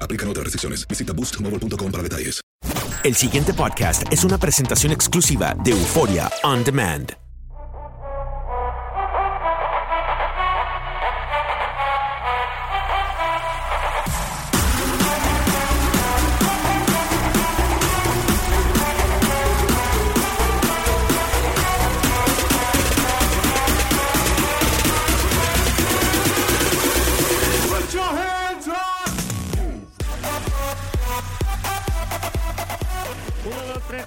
Aplican otras restricciones. Visita boostmobile.com para detalles. El siguiente podcast es una presentación exclusiva de Euforia On Demand.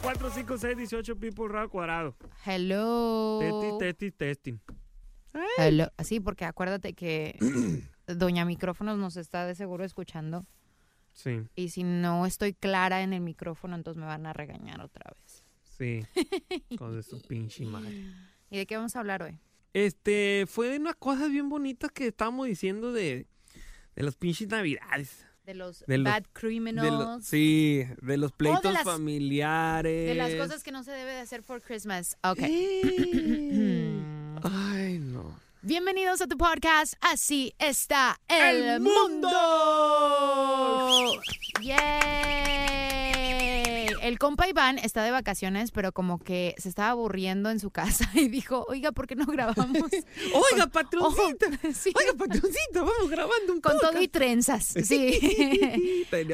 1, 2, 3, 4, 5, 6, 18 people rado cuadrado. Hello. Testi, testi, testing. Hello. Sí, porque acuérdate que Doña Micrófonos nos está de seguro escuchando. Sí, Y si no estoy clara en el micrófono, entonces me van a regañar otra vez. sí. Con su pinche madre. ¿Y de qué vamos a hablar hoy? Este, fue de unas cosas bien bonitas que estábamos diciendo de, de los pinches navidades. De los De los- bad De criminals. los- sí, de los pleitos las- familiares. de las cosas que no se debe de hacer for Christmas. Ok. Ay, no. Bienvenidos a tu podcast. Así está el, ¡El mundo. mundo! ¡Yay! El compa Iván está de vacaciones, pero como que se estaba aburriendo en su casa y dijo, oiga, ¿por qué no grabamos? Oiga, patroncita. Oh, sí. Oiga, patroncita, vamos grabando un Con todo y trenzas, sí.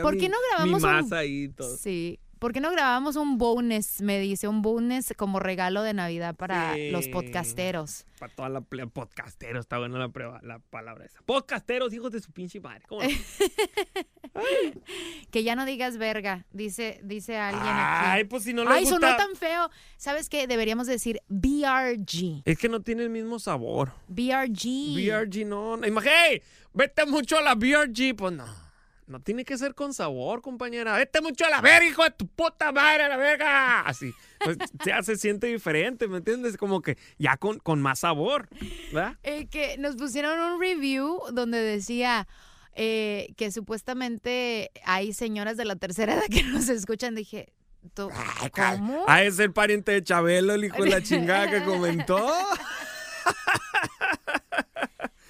¿Por qué no grabamos Mi un- masa y todo. sí. ¿Por qué no grabamos un bonus? Me dice, un bonus como regalo de Navidad para Sí. los podcasteros. Para toda la ple- podcastero, está buena la, prueba, la palabra esa. Podcasteros, hijos de su pinche madre. ¿Cómo no? Que ya no digas verga, dice, dice alguien Ay, aquí. pues si no les Ay, gusta. sonó tan feo. ¿Sabes qué? Deberíamos decir BRG. Es que no tiene el mismo sabor. BRG. BRG no. no. Imagínate, vete mucho a la BRG. Pues no. No tiene que ser con sabor, compañera. Vete mucho a la verga, hijo de tu puta madre, a la verga. Así. Pues ya se siente diferente, ¿me entiendes? Como que ya con, con más sabor. ¿Verdad? Eh, que nos pusieron un review donde decía eh, que supuestamente hay señoras de la tercera edad que nos escuchan. Dije, ¿tú- ¿cómo? A ese el pariente de Chabelo, el hijo de la chingada que comentó.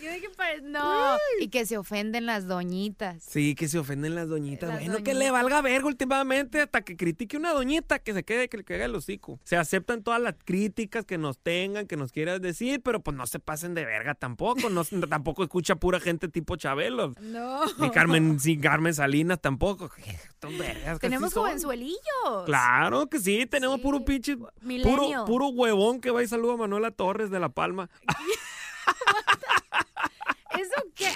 Yo dije, "Pare- no. Y que se ofenden las doñitas. Sí, que se ofenden las doñitas. Las bueno, que le valga verga últimamente hasta que critique una doñita que se quede, que le caiga el hocico. Se aceptan todas las críticas que nos tengan, que nos quieras decir, pero pues no se pasen de verga tampoco. No, tampoco escucha pura gente tipo Chabelo. No. Ni Carmen, sí, Carmen Salinas tampoco. Vergas Tenemos jovenzuelillos. Claro que sí, tenemos Sí. puro pinche, puro, puro huevón que va y saluda a Manuela Torres de La Palma.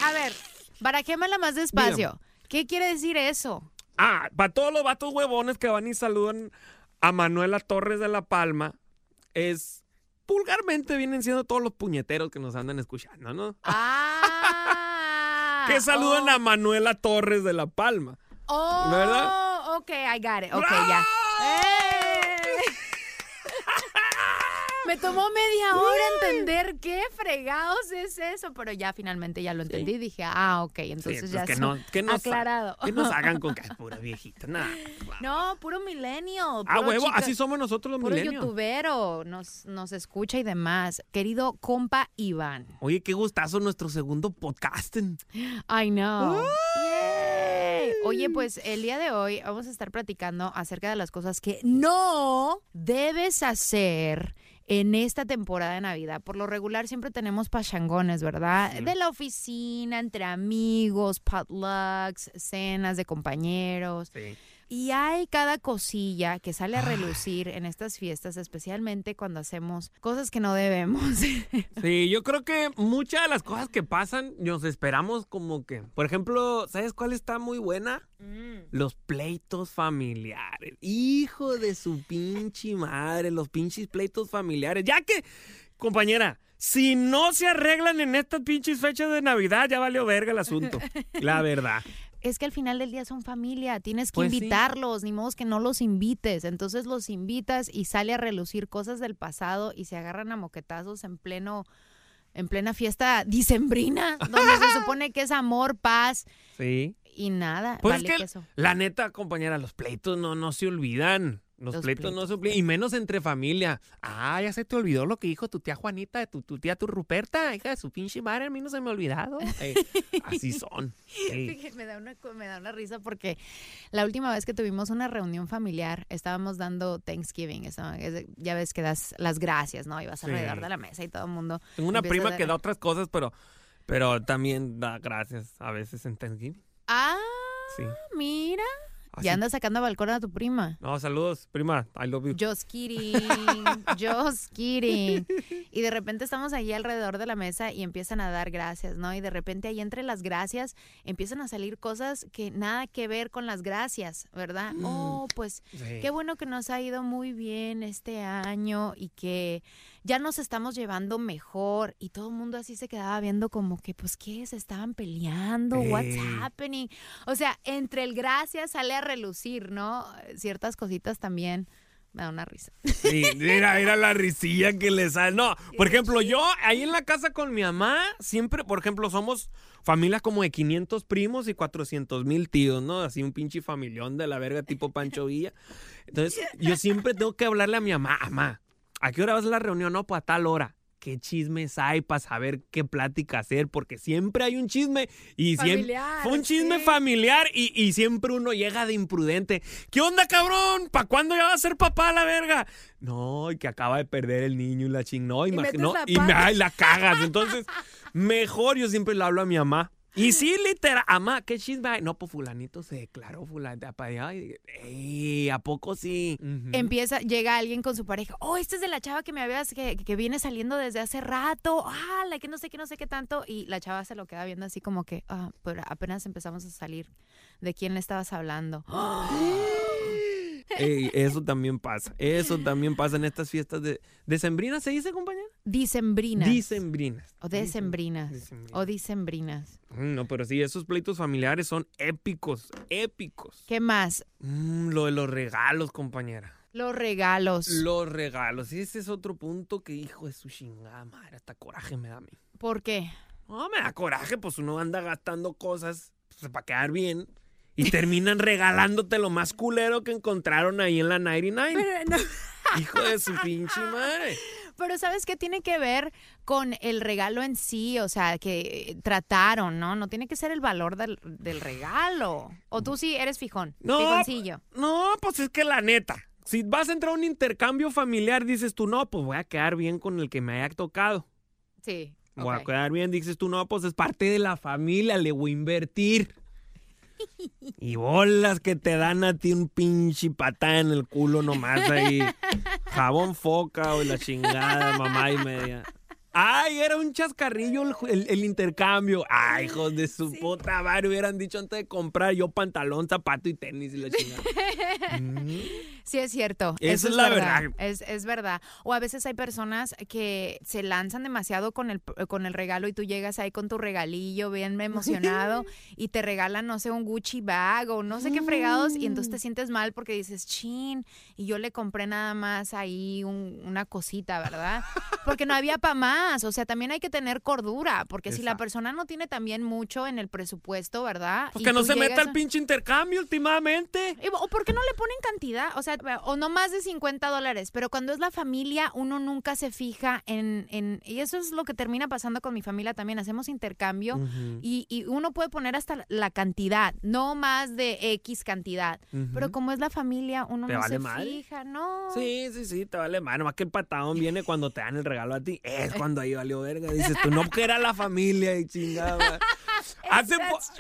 A ver, barajémosla más despacio. ¿Qué quiere decir eso? Ah, para todos los vatos huevones que van y saludan a Manuela Torres de La Palma, es vulgarmente vienen siendo todos los puñeteros que nos andan escuchando, ¿no? Ah. que saludan oh. a Manuela Torres de La Palma. Oh, ¿Verdad? ok, I got it. Ok, ya. ¡Eh! Me tomó media hora entender qué fregados es eso, pero ya finalmente ya lo entendí. Dije, ah, ok, entonces pues ya que no, que nos, aclarado. Que nos hagan con que es pura viejita, nada. No, puro millennial. Ah, puro huevo, así somos nosotros los Puro milenios. youtubero, nos, nos escucha y demás. Querido compa Iván. Oye, qué gustazo nuestro segundo podcast. I know. Oye, pues el día de hoy vamos a estar platicando acerca de las cosas que no debes hacer en esta temporada de Navidad. Por lo regular siempre tenemos pachangones, ¿verdad? De la oficina, entre amigos, potlucks, cenas de compañeros. Sí. Y hay cada cosilla que sale a relucir en estas fiestas, especialmente cuando hacemos cosas que no debemos. Sí, yo creo que muchas de las cosas que pasan nos esperamos como que, por ejemplo, ¿sabes cuál está muy buena? Los pleitos familiares. Hijo de su pinche madre, los pinches pleitos familiares. Ya que, compañera, si no se arreglan en estas pinches fechas de Navidad, ya valió verga el asunto. La verdad. Es que al final del día son familia, tienes que Pues sí. invitarlos, ni modo que no los invites. Entonces los invitas y sale a relucir cosas del pasado y se agarran a moquetazos en pleno en plena fiesta dicembrina, donde se supone que es amor, paz Sí. y nada. Pues vale es que, queso. la neta, compañera, los pleitos no, no se olvidan. Los, Los pleitos, no pleitos. olvidan. Y menos entre familia. Ah, ya se te olvidó lo que dijo tu tía Juanita, tu, tu tía tu Ruperta. Hija de su pinche madre, a mí no se me ha olvidado. Ey, así son. Me da, una, me da una risa porque la última vez que tuvimos una reunión familiar estábamos dando Thanksgiving. de- ya ves que das las gracias, ¿no? Y vas Sí. alrededor de la mesa y todo el mundo. Tengo una prima dar- que da otras cosas, pero, pero también da gracias a veces en Thanksgiving. Ah, Sí. mira. Así- Ya andas sacando a balcón a tu prima. No, saludos, prima. I love you. Just kidding, just kidding. Y de repente estamos allí alrededor de la mesa y empiezan a dar gracias, ¿no? Y de repente ahí entre las gracias empiezan a salir cosas que nada que ver con las gracias, ¿verdad? Oh, pues Sí. qué bueno que nos ha ido muy bien este año y que ya nos estamos llevando mejor. Y todo el mundo así se quedaba viendo como que, pues, ¿qué? ¿Se estaban peleando? ¿What's Ey. happening? O sea, entre el gracias sale a relucir, ¿no? Ciertas cositas también. Me da una risa. Sí, mira, mira la risilla que le sale. No, por ejemplo, yo ahí en la casa con mi mamá, siempre, por ejemplo, somos familia como de 500 primos y 400 mil tíos, ¿no? Así un pinche familión de la verga tipo Pancho Villa. Entonces, yo siempre tengo que hablarle a mi mamá, mamá, ¿a qué hora vas a la reunión? No, pues a tal hora. ¿Qué chismes hay para saber qué plática hacer? Porque siempre hay un chisme y siempre Familiar, fue un chisme sí. familiar y, y siempre uno llega de imprudente. ¿Qué onda, cabrón? ¿Para cuándo ya va a ser papá la verga? No, y que acaba de perder el niño y la ching. No, Y imag- metes no, y me, ay, la cagas. Entonces, mejor yo siempre le hablo a mi mamá. Y sí, literal, mamá, ¿qué chisme hay? No, pues fulanito se declaró, fulanito para allá. ¿a poco sí? Empieza, llega alguien con su pareja. Oh, esta es de la chava que me habías, que, que viene saliendo desde hace rato. Ah, la que no sé qué, no sé qué tanto. Y la chava se lo queda viendo así como que, ah, pero apenas empezamos a salir. ¿De quién le estabas hablando? Ey, eso también pasa. Eso también pasa en estas fiestas de decembrinas, ¿se dice, compañera? Dicembrinas. Decembrinas. O decembrinas. Decembrinas. O dicembrinas. Mm, No, pero sí, esos pleitos familiares son épicos, épicos. ¿Qué más? Mm, lo de los regalos, compañera. Los regalos. Los regalos. Y ese es otro punto que, hijo de su chingada madre, hasta coraje me da a mí. ¿Por qué? No, me da coraje, pues uno anda gastando cosas pues, para quedar bien. Y terminan regalándote lo más culero que encontraron ahí en la 99. Pero, no- Hijo de su pinche madre. pero ¿sabes qué tiene que ver con el regalo en sí? O sea, que trataron, ¿no? No tiene que ser el valor del, del regalo. O tú sí eres fijón. No, Fijoncillo. No, pues es que la neta. Si vas a entrar a un intercambio familiar, dices tú, no, pues voy a quedar bien con el que me haya tocado. Sí. Voy a quedar bien, dices tú, no, pues es parte de la familia, le voy a invertir. Y bolas que te dan a ti un pinche patá en el culo nomás ahí. Jabón foca o la chingada, mamá y media. Ay, era un chascarrillo el, el- el intercambio. Ay, hijos de su puta madre. Hubieran dicho antes de comprar yo pantalón, zapato y tenis y la chingada. Sí, es cierto. Esa Eso es la verdad. Es, es verdad. O a veces hay personas que se lanzan demasiado con el, con el regalo y tú llegas ahí con tu regalillo bien emocionado y te regalan, no sé, un Gucci bag o no sé qué fregados y entonces te sientes mal porque dices, chin, y yo le compré nada más ahí un- una cosita, ¿verdad? Porque no había para más. O sea, también hay que tener cordura porque si la persona no tiene también mucho en el presupuesto, ¿verdad? Pues Y que no se meta el a- pinche intercambio últimamente. ¿O por qué no le ponen cantidad? O sea, o no más de 50 dólares. Pero cuando es la familia, uno nunca se fija en, en- Y eso es lo que termina pasando con mi familia también. Hacemos intercambio y, y uno puede poner hasta la cantidad, no más de X cantidad. Pero como es la familia, uno ¿Te no vale se fija, ¿no? Sí, sí, sí, te vale más. Nomás que el patadón viene cuando te dan el regalo a ti. Es cuando ahí valió verga. Dices tú, no, que era la familia y chingada. hace,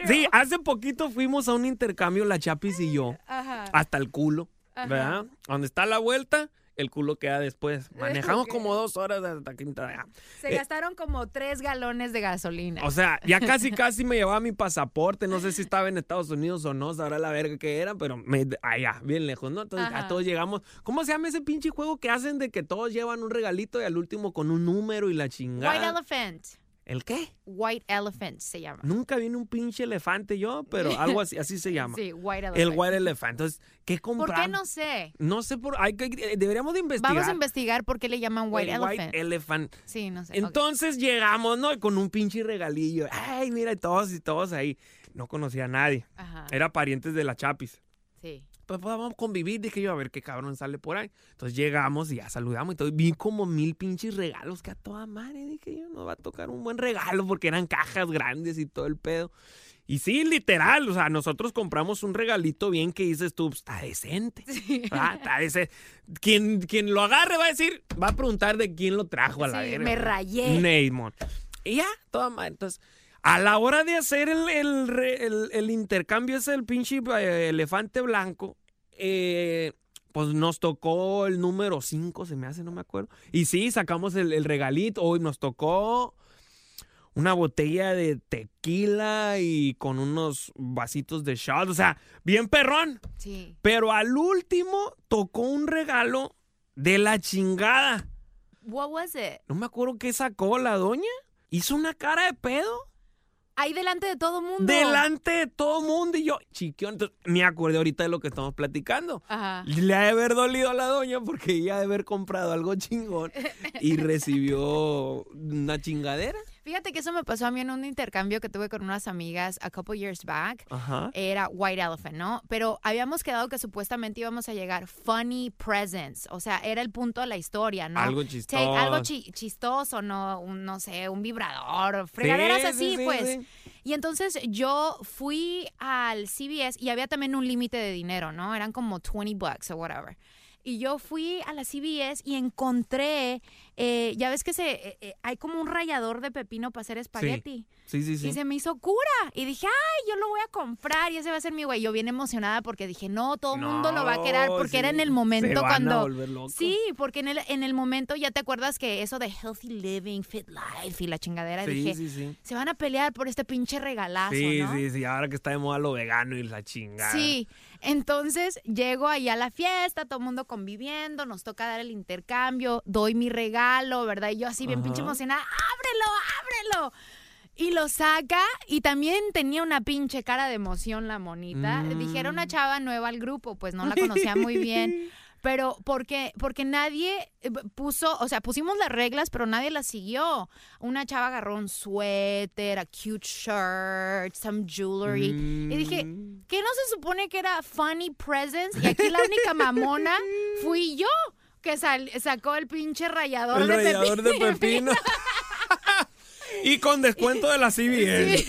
sí, hace poquito fuimos a un intercambio, la Chapis y yo. Ajá. Hasta el culo, Ajá. ¿verdad? Donde está la vuelta, el culo queda después. Manejamos como dos horas hasta Quinta. Se gastaron como tres galones de gasolina. O sea, ya casi casi me llevaba mi pasaporte. No sé si estaba en Estados Unidos o no, sabrá la verga que era, pero me, allá, bien lejos, ¿no? Entonces Ajá. a todos llegamos. ¿Cómo se llama ese pinche juego que hacen de que todos llevan un regalito y al último con un número y la White chingada? Elephant. ¿El qué? White Elephant se llama. Nunca viene un pinche elefante yo, pero algo así, así se llama. Sí, White Elephant. El White Elephant. Entonces, ¿qué ¿Por compramos? qué no sé? No sé por. Hay que, deberíamos de investigar. Vamos a investigar por qué le llaman White el Elephant. White Elephant. sí, no sé. Entonces llegamos, ¿no? Con un pinche regalillo. Ay, mira, todos y todos ahí. No conocía a nadie. Ajá. Era parientes de la Chapis. Sí. Pues, vamos a convivir. Dije yo, a ver qué cabrón sale por ahí. Entonces llegamos y ya saludamos y todo. Vi como mil pinches regalos que a toda madre. Dije yo, nos va a tocar un buen regalo porque eran cajas grandes y todo el pedo. Y sí, literal, o sea, nosotros compramos un regalito bien que dices tú, pues, está decente. ¿verdad? Está decente. Quien, quien lo agarre va a decir, va a preguntar de quién lo trajo a la Sí, me rayé. Neymon. Y ya, toda madre. Entonces, a la hora de hacer el, el el- el intercambio ese del pinche eh, elefante blanco, eh, pues nos tocó el número 5, se me hace, no me acuerdo. Y sí, sacamos el, el regalito. Hoy nos tocó una botella de tequila y con unos vasitos de shot. O sea, bien perrón. Sí. Pero al último tocó un regalo de la chingada. What was it? No me acuerdo qué sacó la doña. Hizo una cara de pedo. Ahí delante de todo mundo. Delante de todo mundo. Y yo, chiquión, entonces, me acordé ahorita de lo que estamos platicando. Ajá. Le ha de haber dolido a la doña porque ella ha de haber comprado algo chingón y recibió una chingadera. Fíjate que eso me pasó a mí en un intercambio que tuve con unas amigas a couple years back. Ajá. Era White Elephant, ¿no? Pero habíamos quedado que supuestamente íbamos a llegar funny presents. O sea, era el punto de la historia, ¿no? Algo Take- chistoso. algo chi- chistoso, ¿no? Un, no sé, un vibrador, fregaderas Sí, así, sí, sí, pues. sí. Y entonces yo fui al CVS y había también un límite de dinero, ¿no? Eran como 20 bucks o whatever. Y yo fui a la CVS y encontré, eh, ya ves que se eh, eh, hay como un rallador de pepino para hacer espagueti. Sí, sí, sí. Y se me hizo cura. Y dije, ay, yo lo voy a comprar y ese va a ser mi güey. Yo bien emocionada porque dije, no, todo el mundo lo va a querer porque sí. era en el Se momento van a cuando... volver locos. Sí, porque en el, en el momento ya te acuerdas que eso de healthy living, fit life y la chingadera, Sí, dije, sí, sí. se van a pelear por este pinche regalazo, Sí, ¿no? sí, sí. Ahora que está de moda lo vegano y la chingada. Sí, entonces llego ahí a la fiesta, todo el mundo conviviendo, nos toca dar el intercambio, doy mi regalo, ¿verdad? Y yo así bien pinche Ajá. emocionada, ábrelo, ábrelo. Y lo saca y también tenía una pinche cara de emoción la monita. Mm. Dije, era una chava nueva al grupo, pues no la conocía muy bien. Pero porque, porque nadie eh, puso, o sea, pusimos las reglas, pero nadie las siguió. Una chava agarró un suéter, a cute shirt, some jewelry. Y dije, Mm. ¿qué no se supone que era funny presents? Y aquí la única mamona fui yo, que sal- sacó el pinche rallador El de rallador de pepino. y con descuento de la CBS.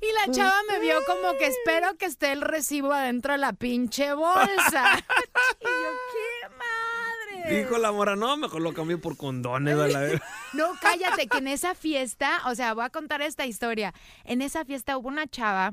Y la chava me vio como que espero que esté el recibo adentro de la pinche bolsa. y yo, ¡qué madre! Dijo la mora, no, mejor lo cambio por condones, a la. No, cállate, que en esa fiesta, o sea, voy a contar esta historia. En esa fiesta hubo una chava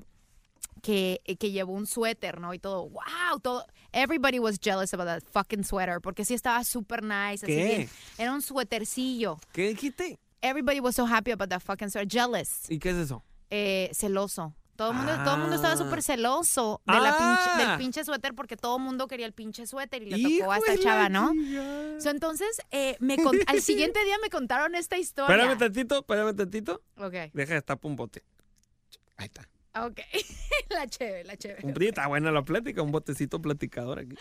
que, que llevó un suéter, ¿no? Y todo, wow, todo. Everybody was jealous about that fucking sweater porque sí estaba super nice. Así ¿Qué? bien. Era un suétercillo. ¿Qué dijiste? Everybody was so happy about that fucking sweater. Jealous. ¿Y qué es eso? Eh, celoso. Todo el mundo, todo el mundo estaba Ah. súper celoso de la pinche- Ah. del pinche suéter porque todo el mundo quería el pinche suéter y le tocó a esta chava, ¿no? So, entonces, eh, me con- al siguiente día me contaron esta historia. Espérame tantito, espérame tantito. Ok, Deja de tapar un bote. Ahí está. Ok. la chévere, la chévere. Un está buena la plática, un botecito platicador aquí.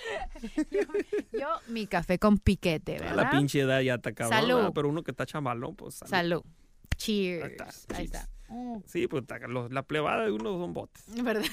Yo, mi café con piquete, ¿verdad? la pinche edad ya está cabrón. Salud. ¿verdad? Pero uno que está chavalón, pues salud. Salud. Cheers. Ahí está, Ahí cheers. está. Mm, Sí, pues los- la plebada de uno son botes. ¿Verdad?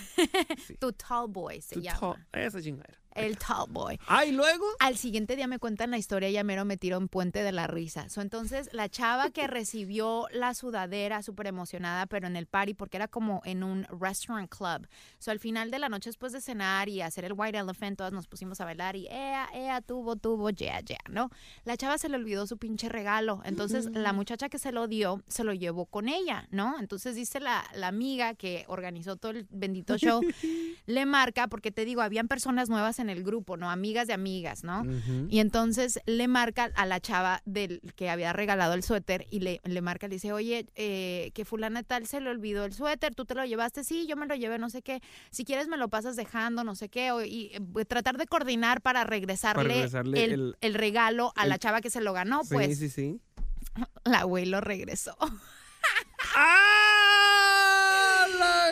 Sí. Tu tall boy se Tu llama. to- Esa chingadera. El tall boy. Ah, y luego. Al siguiente día me cuentan la historia y ya mero me tiró en puente de la risa. So, entonces, la chava que recibió la sudadera súper emocionada, pero en el party, porque era como en un restaurant club. So, al final de la noche, después de cenar y hacer el White Elephant, todas nos pusimos a bailar y ea, ea, tuvo, tuvo, yeah, yeah, ¿no? La chava se le olvidó su pinche regalo. Entonces, la muchacha que se lo dio, se lo llevó con ella, ¿no? Entonces, dice la, la amiga que organizó todo el bendito show, le marca, porque te digo, habían personas nuevas en el grupo, ¿no? Amigas de amigas, ¿no? Y entonces le marca a la chava del que había regalado el suéter y le, le marca, le dice, oye, eh, que fulana tal se le olvidó el suéter, tú te lo llevaste, sí, yo me lo llevé, no sé qué, si quieres me lo pasas dejando, no sé qué, o- y eh, tratar de coordinar para regresarle, regresarle el, el- el regalo a la chava que se lo ganó, Sí, pues sí, sí. la güey lo regresó. ¡Ah! La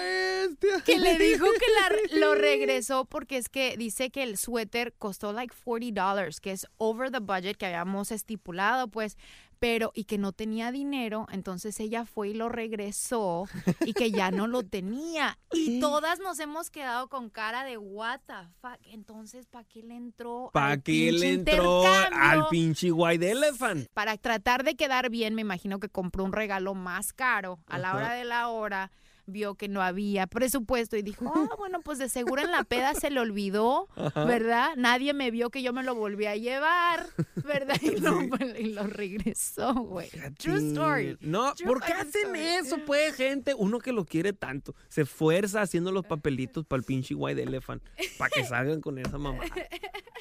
bestia. que le dijo que la- lo regresó porque es que dice que el suéter costó like 40 dollars, que es over the budget que habíamos estipulado, pues, pero y que no tenía dinero, entonces ella fue y lo regresó y que ya no lo tenía. Y todas nos hemos quedado con cara de what the fuck. Entonces, ¿para qué le entró? ¿Para qué le entró al pinche White Elephant? para tratar de quedar bien, me imagino que compró un regalo más caro. A la hora de la hora vio que no había presupuesto y dijo, ah, bueno, pues de seguro en la peda se le olvidó, ¿verdad? Nadie me vio que yo me lo volví a llevar, ¿verdad? Y lo, y lo regresó, güey. True story. No, True ¿por qué hacen story. eso, pues, gente? Uno que lo quiere tanto. Se esfuerza haciendo los papelitos para el pinche White Elephant. Para que salgan con esa mamá.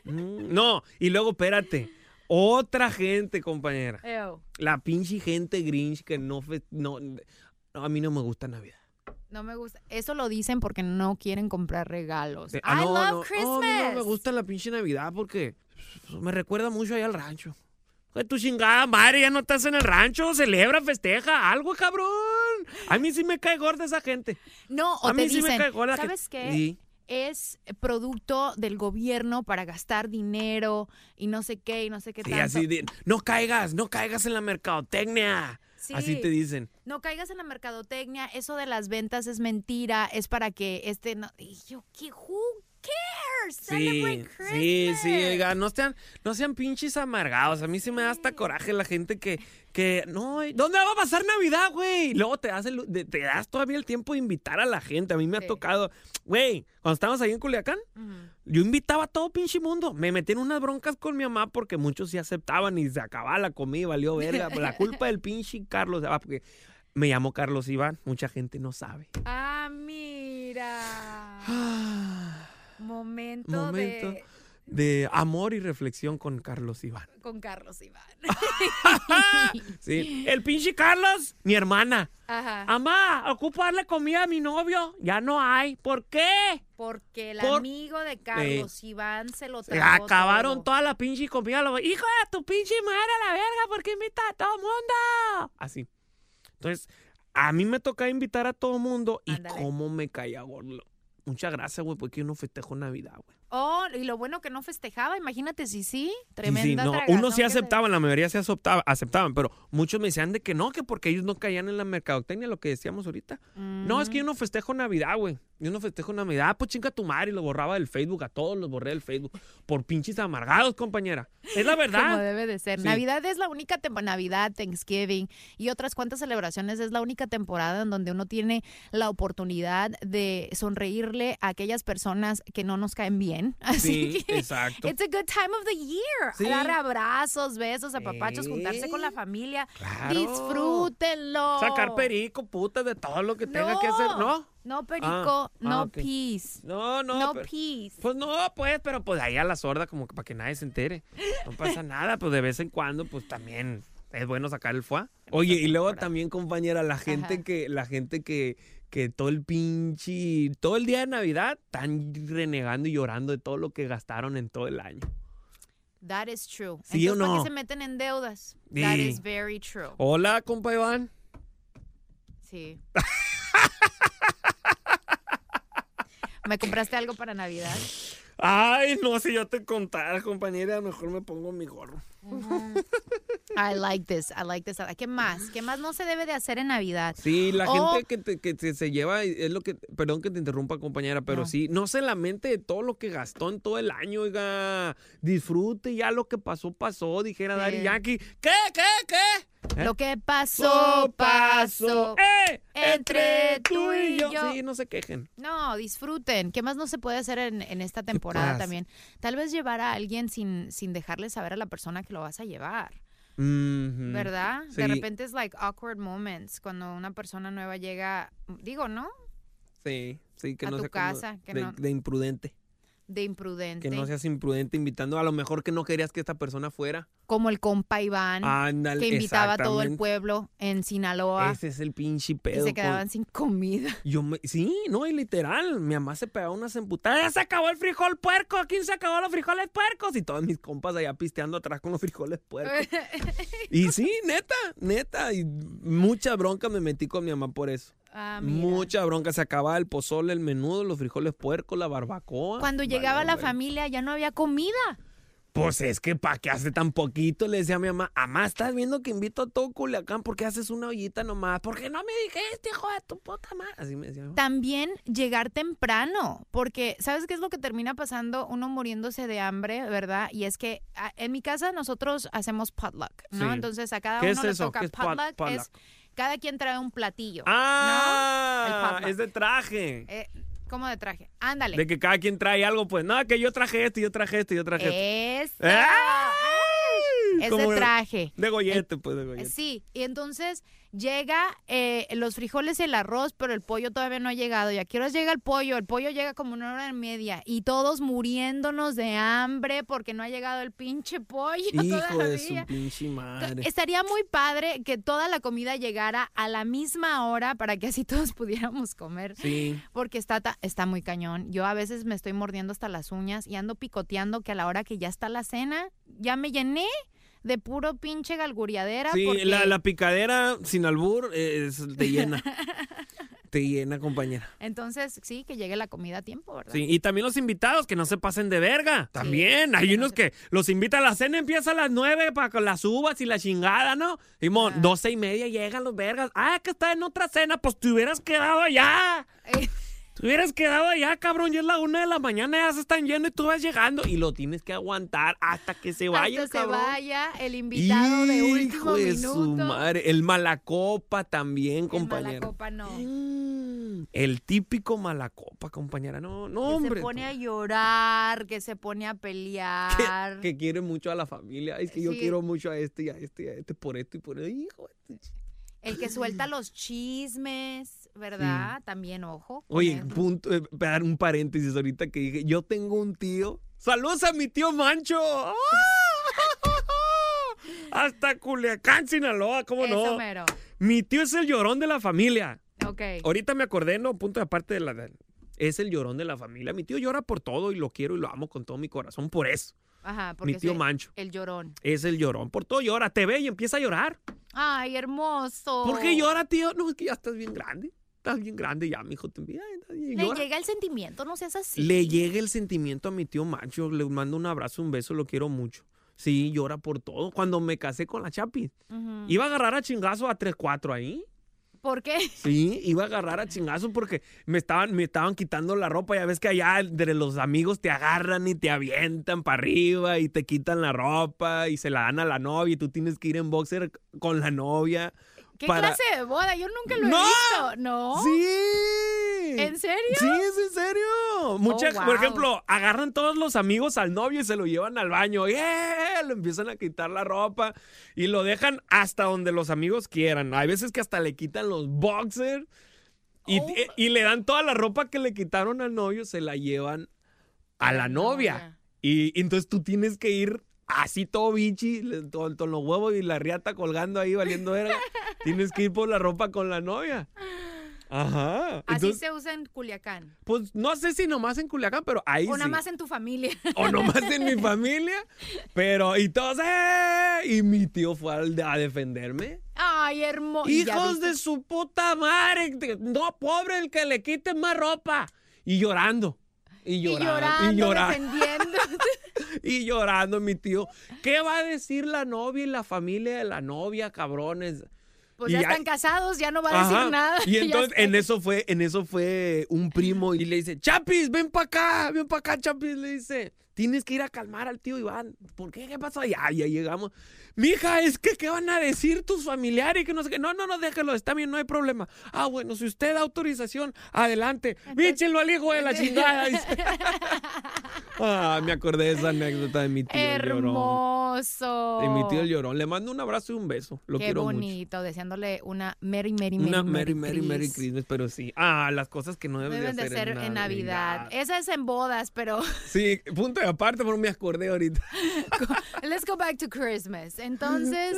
Mm, No, y luego, espérate. Otra gente, compañera. Ew, La pinche gente Grinch que no, fe- no, no, a mí no me gusta Navidad. No me gusta. Eso lo dicen porque no quieren comprar regalos. Ah, I no, love no, Christmas. no, a mí no me gusta la pinche Navidad porque me recuerda mucho allá al rancho. Que tu chingada madre, ya no estás en el rancho, celebra, festeja, algo, cabrón. A mí sí me cae gorda esa gente. No, o a te mí sí me cae gorda. ¿sabes qué? Sí. es producto del gobierno para gastar dinero y no sé qué y no sé qué Sí, tanto. así de, no caigas, no caigas en la mercadotecnia. Así Sí. te dicen. No caigas en la mercadotecnia, eso de las ventas es mentira, es para que este no y yo qué who cares? Sí, sí, sí, oiga, no sean, no sean pinches amargados. A mí sí me da hasta coraje la gente que, que, no, ¿dónde va a pasar Navidad, güey? Luego te das, el- te das todavía el tiempo de invitar a la gente. A mí me ha tocado, güey, cuando estábamos ahí en Culiacán, yo invitaba a todo pinche mundo. Me metí en unas broncas con mi mamá porque muchos sí aceptaban y se acababa la comida y valió verga. La culpa del pinche Carlos, ah, porque me llamo Carlos Iván, mucha gente no sabe. Ah, mira. Momento, Momento de de amor y reflexión con Carlos Iván. con Carlos Iván. Sí. El pinche Carlos, mi hermana. Ajá. Amá, ocupo darle comida a mi novio. Ya no hay. ¿Por qué? Porque el Por- amigo de Carlos Iván se lo Se tragó acabaron todo. toda la pinche comida. Lo- Hijo de tu pinche madre a la verga, ¿por qué invita a todo mundo? Así. Entonces, a mí me toca invitar a todo mundo y cómo me caía gordo. Muchas gracias, güey, porque yo no festejo Navidad, güey. Oh, y lo bueno que no festejaba, imagínate si sí, tremenda sí, no, unos sí aceptaban, la mayoría sí aceptaba- aceptaban, pero muchos me decían de que no, que porque ellos no caían en la mercadotecnia, lo que decíamos ahorita. No, es que yo Mm. no festejo Navidad, güey. Yo no festejo Navidad. Pues chinga tu madre y lo borraba del Facebook. A todos los borré del Facebook. Por pinches amargados, compañera. Es la Como verdad. debe de ser. Sí. Navidad es la única temporada, Navidad, Thanksgiving y otras cuantas celebraciones es la única temporada en donde uno tiene la oportunidad de sonreírle a aquellas personas que no nos caen bien. Así Sí, que exacto. it's a good time of the year. Sí. Dar abrazos, besos, apapachos, juntarse con la familia. Claro. Disfrútenlo. Sacar perico, puta, de todo lo que tenga No. que hacer. No, No perico, Ah, no ah, ok. peace. No, no. No pero- peace. Pues no, pues, pero pues ahí a la sorda, como que para que nadie se entere. No pasa nada, pues de vez en cuando, pues también es bueno sacar el foie. Oye, y luego también, compañera, la gente Ajá. que, la gente que, que todo el pinche, todo el día de Navidad están renegando y llorando de todo lo que gastaron en todo el año. That is true. ¿Sí o ¿para no? qué se meten en deudas? That is very true. Hola, compa Iván. Sí. ¿Me compraste algo para Navidad? Ay, no, si yo te contara, compañera, mejor me pongo mi gorro. I like this, I like this. ¿Qué más? ¿Qué más no se debe de hacer en Navidad? Sí, la gente que, te- que se, se lleva, es lo que, perdón que te interrumpa compañera, pero No. sí, no se lamente de todo lo que gastó en todo el año, oiga, disfrute ya lo que pasó, pasó, dijera Sí. Daddy Yankee. ¿Qué, qué, qué? ¿Eh? Lo que pasó, pasó. ¡Eh! entre tú y yo. Sí, no se quejen. No, disfruten. ¿Qué más no se puede hacer en, en esta temporada pasa? también? Tal vez llevar a alguien sin, sin dejarle saber a la persona que lo vas a llevar. ¿verdad? Sí. De repente es like awkward moments cuando una persona nueva llega, digo, ¿no? Sí, sí, que a no tu sea casa, que de, no- de imprudente. De imprudente. Que no seas imprudente invitando, a lo mejor que no querías que esta persona fuera. Como el compa Iván, que invitaba a todo el pueblo en Sinaloa Ese es el pinche y pedo. se con- quedaban sin comida. Yo me, sí, no, y literal, mi mamá se pegaba unas emputadas. ¡Ya se acabó el frijol puerco! ¿Quién se acabó los frijoles puercos? Y todos mis compas allá pisteando atrás con los frijoles puercos. y sí, neta, neta. Y mucha bronca me metí con mi mamá por eso. Ah, mucha bronca. Se acababa el pozole, el menudo, los frijoles puercos, la barbacoa. Cuando llegaba Vale, la familia ya no había comida. Pues es que para qué hace tan poquito, le decía a mi mamá, mamá, estás viendo que invito a todo Culiacán, ¿por qué haces una ollita nomás? ¿Por qué no me dijiste, hijo de tu puta madre? Así me decía. mamá. También llegar temprano, porque ¿sabes qué es lo que termina pasando? Uno muriéndose de hambre, ¿verdad? Y es que en mi casa nosotros hacemos potluck, ¿no? Sí. Entonces a cada ¿Qué uno es le eso? toca ¿Qué es pot- potluck, potluck? es cada quien trae un platillo. Ah, El potluck. es de traje. Eh, ¿Cómo de traje? Ándale. De que cada quien trae algo, pues, no, que yo traje esto, yo traje esto, yo traje esto. Eso. ¡Ay! Es de traje. De gollete, pues, de gollete. Sí, y entonces llega eh, los frijoles y el arroz, pero el pollo todavía no ha llegado. ¿Y a qué horas llega el pollo? El pollo llega como una hora y media. Y todos muriéndonos de hambre porque no ha llegado el pinche pollo Hijo de su todavía. pinche madre. Estaría muy padre que toda la comida llegara a la misma hora para que así todos pudiéramos comer. Sí. Porque está, está muy cañón. Yo a veces me estoy mordiendo hasta las uñas y ando picoteando que a la hora que ya está la cena, ya me llené de puro pinche galguriadera. Sí, porque- la, la picadera sin albur eh, es- te llena. te llena, compañera. Entonces, sí, que llegue la comida a tiempo, ¿verdad? Sí, y también los invitados, que no se pasen de verga. También, hay unos que los invitan a la cena, empieza a las nueve para con las uvas y la chingada, ¿no? Simón, doce y media llegan los vergas. Ah, que está en otra cena, pues te hubieras quedado allá. Te hubieras quedado allá, cabrón. Ya es la una de la mañana, ya se están yendo y tú vas llegando. Y lo tienes que aguantar hasta que se vaya, hasta se cabrón. vaya el invitado de último Hijo de minuto. su madre. El malacopa también, El compañera. malacopa no. Mm, El típico malacopa, compañera. No, no, que hombre. se pone a llorar, que se pone a pelear. que quiere mucho a la familia. Es que yo quiero mucho a este y a este y a este por esto y por esto. Hijo. de- El que suelta los chismes, ¿verdad? También, ojo. Oye, punto, eh, dar un paréntesis ahorita que dije, yo tengo un tío. Saludos a mi tío Mancho. Hasta Culiacán, Sinaloa, ¿cómo Eso no? mero. Mi tío es el llorón de la familia. Ok. Ahorita me acordé, no, punto de aparte de la... Es el llorón de la familia. Mi tío llora por todo y lo quiero y lo amo con todo mi corazón por eso. Ajá, porque Mi tío es Mancho. El llorón. Es el llorón. Por todo llora. Te ve y empieza a llorar. Ay, hermoso. ¿Por qué llora, tío? No, es que ya estás bien grande. Estás bien grande ya, mijo. Te envía, y Le llega el sentimiento, no seas así. Le llega el sentimiento a mi tío Mancho. Le mando un abrazo, un beso, lo quiero mucho. Sí, llora por todo. Cuando me casé con la Chapi, Ujú. iba a agarrar a chingazo a 3-4 ahí. ¿Por qué? Sí, iba a agarrar a chingazo porque me estaban, me estaban quitando la ropa. Ya ves que allá entre los amigos te agarran y te avientan para arriba y te quitan la ropa y se la dan a la novia y tú tienes que ir en boxer con la novia. ¿Qué para- clase de boda? Yo nunca lo he ¡No! visto. ¿No? ¡Sí! ¿En serio? Sí, es en serio. Mucha, Oh, Por ejemplo, agarran todos los amigos al novio y se lo llevan al baño. ¡Eh! Le empiezan a quitar la ropa y lo dejan hasta donde los amigos quieran. Hay veces que hasta le quitan los boxers. Y, Oh. y- y le dan toda la ropa que le quitaron al novio, se la llevan a la novia. Y entonces tú tienes que ir así todo bichi, con, los huevos y la riata colgando ahí valiendo verga. tienes que ir por la ropa con la novia. Ajá. Así Entonces, se usa en Culiacán. pues no sé si nomás en Culiacán, pero ahí O sí. más en tu familia. O nomás en mi familia. Pero, y todos, ¡eh! Y mi tío fue al- a defenderme. Ay, hermoso. Hijos de su puta madre. No, pobre el que le quiten más ropa. Y llorando. Y Y llorando. Y llorando. defendiendo. Y llorando, mi tío. ¿Qué va a decir la novia y la familia de la novia, cabrones? Pues Y ya están casados, ya no va a decir nada. Y entonces en eso fue, en eso fue un primo y le dice, Chapis, ven para acá, ven para acá, Chapis, le dice. Tienes que ir a calmar al tío Iván. ¿Por qué? ¿Qué pasó? Ya, ya llegamos. Mija, es que ¿qué van a decir tus familiares? Que no sé qué. No, no, no, déjelo, está bien, no hay problema. Ah, bueno, si usted da autorización, adelante. Míchelo al hijo de la chingada. ah, me acordé de esa anécdota de mi tío el llorón. Hermoso. De mi tío el llorón. Le mando un abrazo y un beso. Lo Qué quiero mucho. bonito, deseándole una Merry, Merry, Merry, Una Merry, Merry, Merry Chris. Christmas, pero sí. Ah, las cosas que no deben, Deben de ser en Navidad. Esa es en bodas, pero Sí, punto de aparte, pero me acordé ahorita. let's go back to Christmas. Entonces,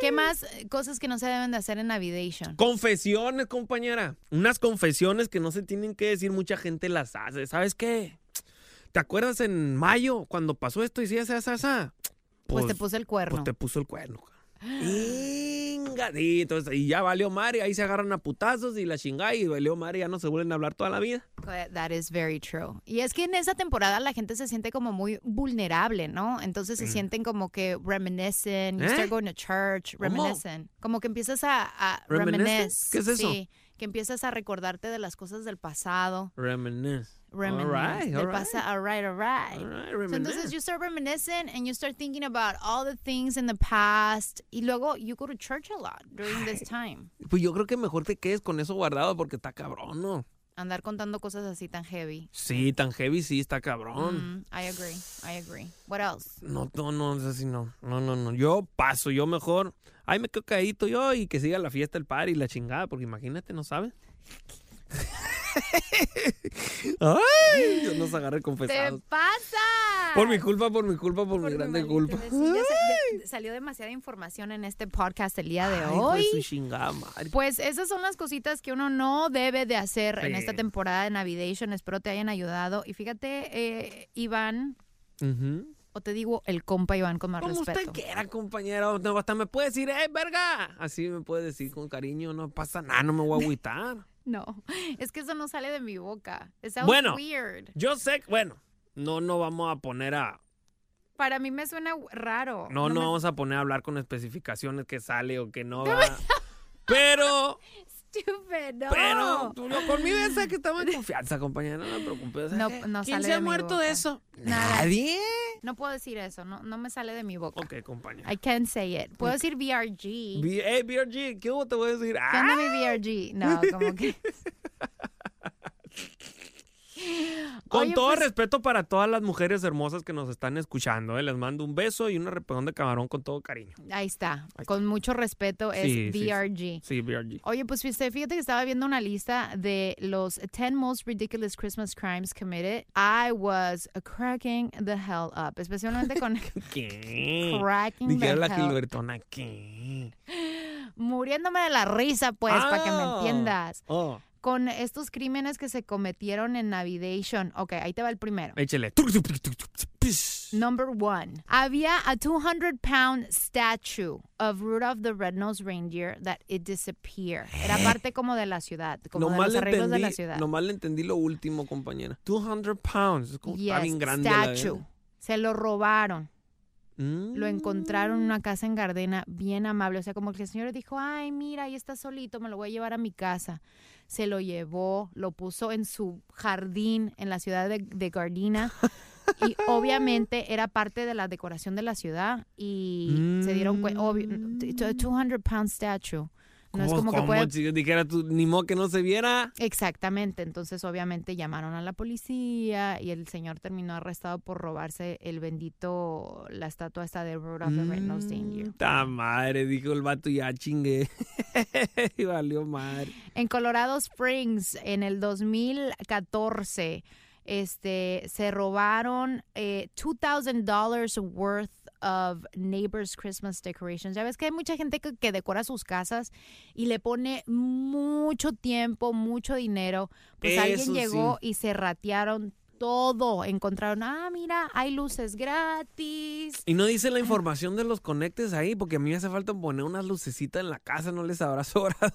¿qué más cosas que no se deben de hacer en Navidation? Confesiones, compañera. Unas confesiones que no se tienen que decir, mucha gente las hace. ¿Sabes qué? ¿Te acuerdas en mayo cuando pasó esto y si esa, esa, esa? Pues, te puse el cuerno. Pues te puso el cuerno. Inga, sí, entonces, y ya valió madre, ahí se agarran a putazos y la chingada y valió madre, ya no se vuelven a hablar toda la vida. That is very true. Y es que en esa temporada la gente se siente como muy vulnerable, ¿no? Entonces se sienten como que reminiscent, you Mm. ¿Eh? start going to church, ¿Cómo? reminiscent. Como que empiezas a, a. ¿Qué es eso? Sí, que empiezas a recordarte de las cosas del pasado. Reminisce. Reminisce. All right, del all right. pasado. All right, all right. All right, So, entonces you start reminiscing and you start thinking about all the things in the past. Y luego you go to church a lot during this time. Pues yo creo que mejor te quedes con eso guardado porque está cabrón, ¿no? Andar contando cosas así tan heavy. Sí, tan heavy sí, está cabrón. Mm, I agree. I agree. What else? No, no, no, es así, no. No, no, no. Yo paso, yo mejor. Ahí me quedo caído yo y que siga la fiesta, el par y la chingada, porque imagínate, ¿no sabes? Ay, Dios nos agarre ¡Te confesados. pasa! Por mi culpa, por mi culpa, por, Por mi grande culpa. vez. Sí, ya sa- ya salió demasiada información en este podcast el día de Ay, hoy. madre. Pues esas son las cositas que uno no debe de hacer en esta temporada de Navidation. Espero te hayan ayudado. Y fíjate, eh, Iván, o te digo el compa Iván con más Como respeto. usted quiera, compañero. No, hasta me puede decir, ¡eh, verga! Así me puede decir con cariño, no pasa nada, no me voy a agüitar. No, es que eso no sale de mi boca. Sounds Bueno. weird. Yo sé, bueno, no, no vamos a poner a, Para mí me suena raro. no, no, me- vamos a poner a hablar con especificaciones que sale o que no va. Pero, Stupid, no. pero, tú, yo conmigo ya sé que estamos en confianza, compañera, no me preocupes. No, ¿eh? no ¿Quién sale se de ha mi muerto de eso? Nada. Nadie. No puedo decir eso, no, no me sale de mi boca. Ok, compañera. I can't say it. Puedo decir VRG. B- hey, BRG, ¿qué hubo? te voy a decir? ¿Qué onda ¡Ah! mi VRG? No, como que... Con Oye, todo pues- respeto para todas las mujeres hermosas que nos están escuchando, ¿eh? les mando un beso y un repegón de camarón con todo cariño. Ahí está. Con mucho respeto es Sí, sí, sí. VRG. Sí, BRG. Oye, pues fíjate, fíjate que estaba viendo una lista de los 10 most ridiculous Christmas crimes committed. I was cracking the hell up, especialmente con ¿Qué? cracking the la hell ¿qué? muriéndome de la risa, pues, para que me Ah. entiendas. Oh, Con estos crímenes que se cometieron en Navidation. Ok, ahí te va el primero. échale. Number one. Había a 200 pound statue of Rudolph the Red-Nosed Reindeer that it disappeared. Era parte como de la ciudad, como de los arreglos de la ciudad. nomás le entendí lo último, compañera. 200 pounds. Es como está Yes, bien grande. la statue. verga. Se lo robaron. Mm. Lo encontraron en una casa en Gardena, bien amable. O sea, como que el señor dijo, ay, mira, ahí está solito, me lo voy a llevar a mi casa. Se lo llevó, lo puso en su jardín en la ciudad de, de Gardena. y obviamente era parte de la decoración de la ciudad. Y se dieron cuenta, 200 pound statue. No es como que ¿cómo, puede... chico? Dijera tú, ni modo que no se viera. Exactamente, entonces obviamente llamaron a la policía y el señor terminó arrestado por robarse el bendito, la estatua esta de Road of the Red Nose Danger. Ta madre, dijo el vato, ya chingue. y valió madre. En Colorado Springs, en el 2014, este, se robaron eh, $2,000 worth of neighbors' Christmas decorations. Ya ves que hay mucha gente que, que decora sus casas y le pone mucho tiempo, mucho dinero. Pues alguien llegó y se ratearon todo. Encontraron, ah, mira, hay luces gratis. Y no dice la información de los conectes ahí, porque a mí me hace falta poner unas lucecitas en la casa, no les habrá sobrado.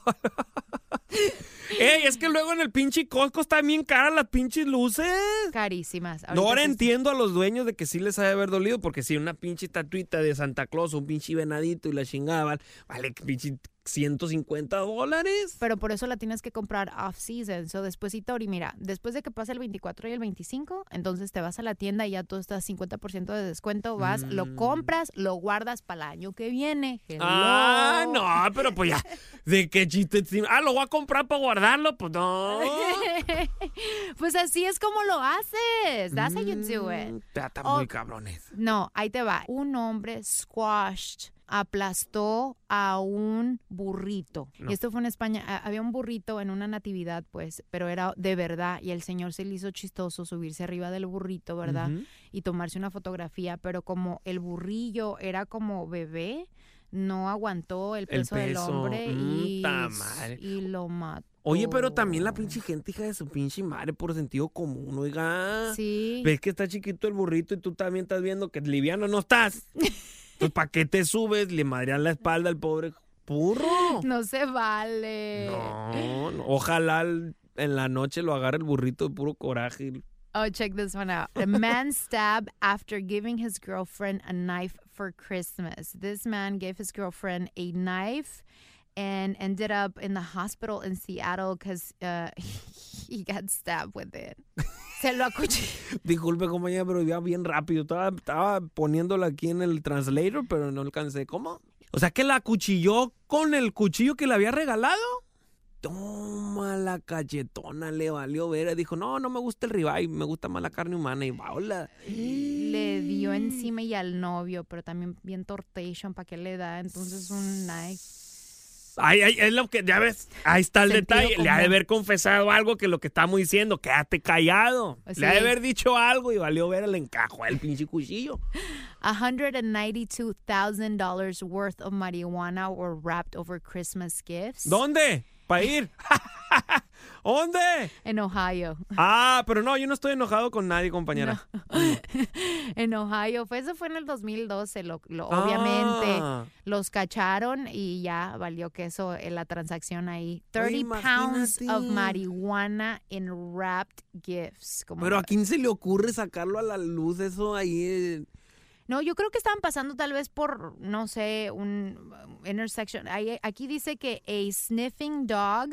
Ey, es que luego en el pinche Costco están bien caras las pinches luces. Carísimas. No, ahora sí- entiendo a los dueños de que sí les ha de haber dolido, porque si una pinche estatuita de Santa Claus, un pinche venadito y la chingaban, vale pinche 150 dólares. Pero por eso la tienes que comprar off-season. So, después, Tori, mira, después de que pase el 24 y el 25, entonces te vas a la tienda y ya tú estás 50% de descuento, vas, Mm. lo compras, lo guardas para el año que viene. Hello. Ah, no, pero pues ya, ¿de qué chiste? Ah, lo voy a comprar para guardarlo, pues no. pues así es como lo haces. That's how you do it. Mm, ya Está muy cabrones. No, ahí te va. Un hombre squashed aplastó a un burrito. No. Y esto fue en España. Había un burrito en una natividad, pues, pero era de verdad. Y el señor se le hizo chistoso subirse arriba del burrito, ¿verdad? Y tomarse una fotografía. Pero como el burrillo era como bebé, no aguantó el El peso, del hombre Mm, y lo mató. Oye, pero también la pinche gente, hija de su pinche madre, por sentido común, oiga. Sí. Ves que está chiquito el burrito y tú también estás viendo que liviano no estás. Entonces, ¿para qué te subes? Le madrean la espalda al pobre burro. No se vale. No, no. ojalá el- en la noche lo agarre el burrito de puro coraje. Oh, check this one out. A man stabbed after giving his girlfriend a knife for Christmas. This man gave his girlfriend a knife and ended up in the hospital in Seattle because uh, he got stabbed with it. Se lo acuchilló. Disculpe, compañera, pero ya bien rápido. Estaba, estaba poniéndola aquí en el translator, pero no alcancé. ¿Cómo? O sea, que la acuchilló con el cuchillo que le había regalado. Toma la cachetona, le valió ver. Dijo, no, no me gusta el ribeye, me gusta más la carne humana. Y va, hola. Le dio encima y al novio, pero también bien tortation, ¿para qué le da? Entonces un knife. Ay, ay, es lo que, ya ves, ahí está el Sentido detalle. Le ha de haber confesado algo que lo que estamos diciendo, quédate callado. Le ha de haber dicho algo y valió ver el encajo el pinche cuchillo. $192,000 worth of marijuana were wrapped over Christmas gifts ¿Dónde? ¿Para ir? ¿Dónde? in Ohio. Ah, pero no, yo no estoy enojado con nadie, compañera. en Ohio. Fue, eso fue en el 2012, lo, lo- Ah. obviamente. Los cacharon y ya valió que eso, en la transacción ahí. 30 pounds of marijuana in wrapped gifts. Como Pero a quién se le ocurre sacarlo a la luz eso ahí. No, yo creo que estaban pasando tal vez por, no sé, un um, intersection. Aquí dice que a sniffing dog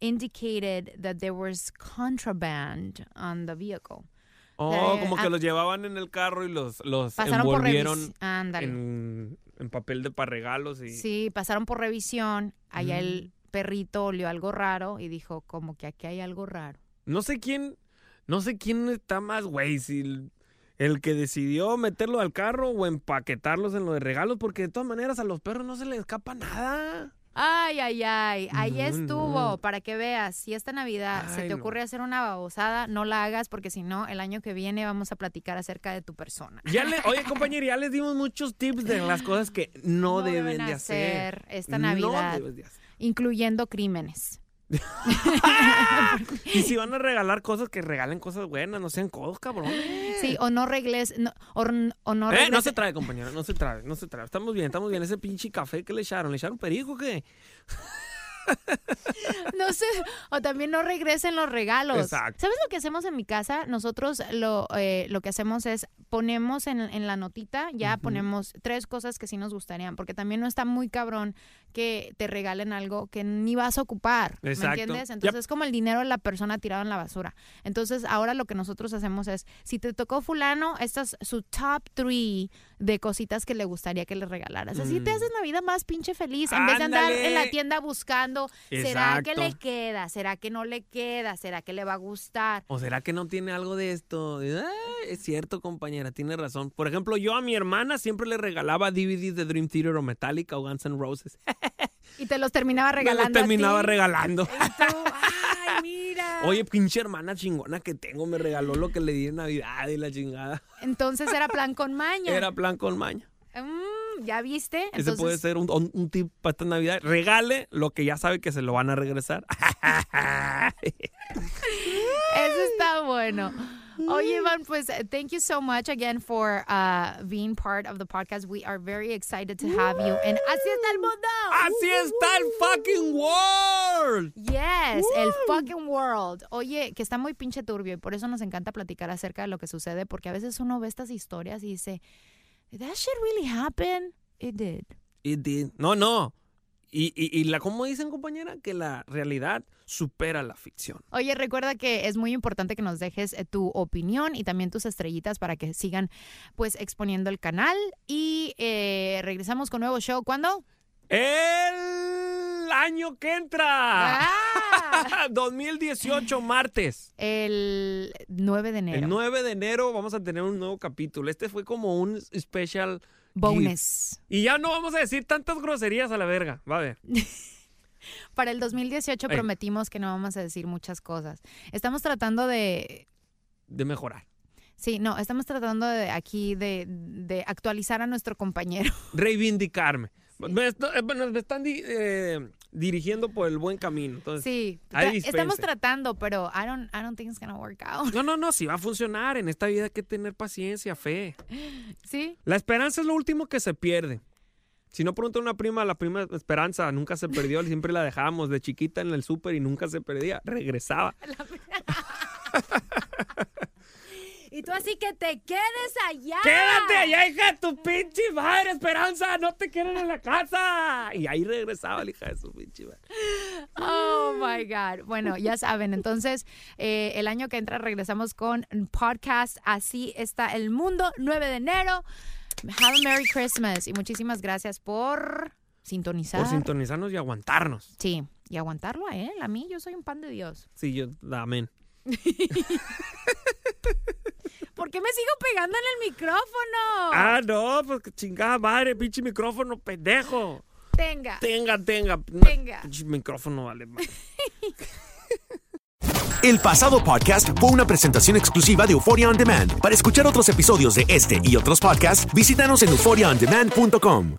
indicated that there was contraband on the vehicle. Oh, Eh, como que ah. los llevaban en el carro y los, los Pasaron por envolvieron. Ándale. en, en papel de para regalos. Y... Sí, pasaron por revisión. Allá Mm. el perrito olió algo raro y dijo, como que aquí hay algo raro. No sé quién, no sé quién está más güey, si el, que decidió meterlo al carro o empaquetarlos en lo de regalos, porque de todas maneras a los perros no se les escapa nada. Ay, ay, ay, ahí No, estuvo, no. para que veas, si esta Navidad se te no. ocurre hacer una babosada, no la hagas porque si no, el año que viene vamos a platicar acerca de tu persona. Ya le, oye, compañero, ya les dimos muchos tips de las cosas que no, deben, deben de hacer. hacer esta No Navidad. debes de hacer. incluyendo crímenes. Y si van a regalar cosas, que regalen cosas buenas, no sean codos, cabrón. Sí, o no regles, no, o, o no Eh, no se trae, compañero, no se trae, no se trae. Estamos bien, estamos bien. Ese pinche café que le echaron, ¿le echaron perico o qué? No sé, o también no regresen los regalos. Exacto. ¿Sabes lo que hacemos en mi casa? Nosotros lo, eh, lo que hacemos es ponemos en, en la notita, ya ponemos tres cosas que sí nos gustarían, porque también no está muy cabrón que te regalen algo que ni vas a ocupar. ¿Me entiendes? Entonces Yep. es como el dinero de la persona tirado en la basura. Entonces ahora lo que nosotros hacemos es, si te tocó fulano, esta es su top three de cositas que le gustaría que le regalaras. Así te Mm. haces la vida más pinche feliz. En vez de andar en la tienda buscando, ¿será que le queda? ¿Será que no le queda? ¿Será que le va a gustar? ¿O será que no tiene algo de esto? Ay, es cierto, compañera, tiene razón. Por ejemplo, yo a mi hermana siempre le regalaba DVDs de Dream Theater o Metallica o Guns N' Roses. Y te los terminaba Me regalando. los terminaba a ti. regalando. Ay, mira. Oye, pinche hermana chingona que tengo, me regaló lo que le di en Navidad y la chingada. Entonces era plan con maña. Era plan con maña. Mm, ¿Ya viste? Ese puede ser un, un- un tip para esta Navidad. Regale lo que ya sabe que se lo van a regresar. Eso está bueno. Oye, Iván, pues uh, thank you so much again for uh, being part of the podcast. We are very excited to have you. And así está el mundo. ¡Así está el fucking world! Yes, el fucking world. Oye, que está muy pinche turbio y por eso nos encanta platicar acerca de lo que sucede, porque a veces uno ve estas historias y dice, ¿Did that shit really happen? It did. It did. No, no. Y, y, y la, ¿cómo dicen, compañera? Que la realidad supera la ficción. Oye, recuerda que es muy importante que nos dejes eh, tu opinión y también tus estrellitas para que sigan pues exponiendo el canal. Y eh, regresamos con nuevo show. ¿Cuándo? El año que entra. Ah, 2018, martes. el 9 de enero. El 9 de enero vamos a tener un nuevo capítulo. Este fue como un special Bonus. Y ya no vamos a decir tantas groserías a la verga. Va a ver. Para el 2018 Ey. prometimos que no vamos a decir muchas cosas. Estamos tratando de De mejorar. Sí, no, estamos tratando de aquí de, de actualizar a nuestro compañero. Reivindicarme. Me, eh, me están di- eh, dirigiendo por el buen camino. Entonces, Sí, estamos tratando, pero I don't, I don't think it's gonna work out. No, no, no, si va a funcionar. En esta vida hay que tener paciencia, fe. Sí, La esperanza es lo último que se pierde. Si no pregunta una prima, la prima esperanza nunca se perdió, siempre la dejábamos de chiquita en el súper y nunca se perdía, regresaba. y tú así que te quedes allá. ¡Quédate allá, hija de tu pinche madre, esperanza! ¡No te quieren en la casa! Y ahí regresaba la hija de su pinche madre. Oh my God. Bueno, ya saben, entonces eh, el año que entra regresamos con podcast. Así está el mundo, 9 de enero. Have a Merry Christmas y muchísimas gracias por sintonizar. Por sintonizarnos y aguantarnos. Sí, y aguantarlo a él, a mí, yo soy un pan de Dios. Sí, yo, amén. ¿Por qué me sigo pegando en el micrófono? Ah, no, pues que chingada madre, pinche micrófono, pendejo. Tenga. Tenga, tenga. Tenga. Pinche micrófono, vale. madre. El pasado podcast fue una presentación exclusiva de Euphoria On Demand. Para escuchar otros episodios de este y otros podcasts, visítanos en euphoriaondemand.com.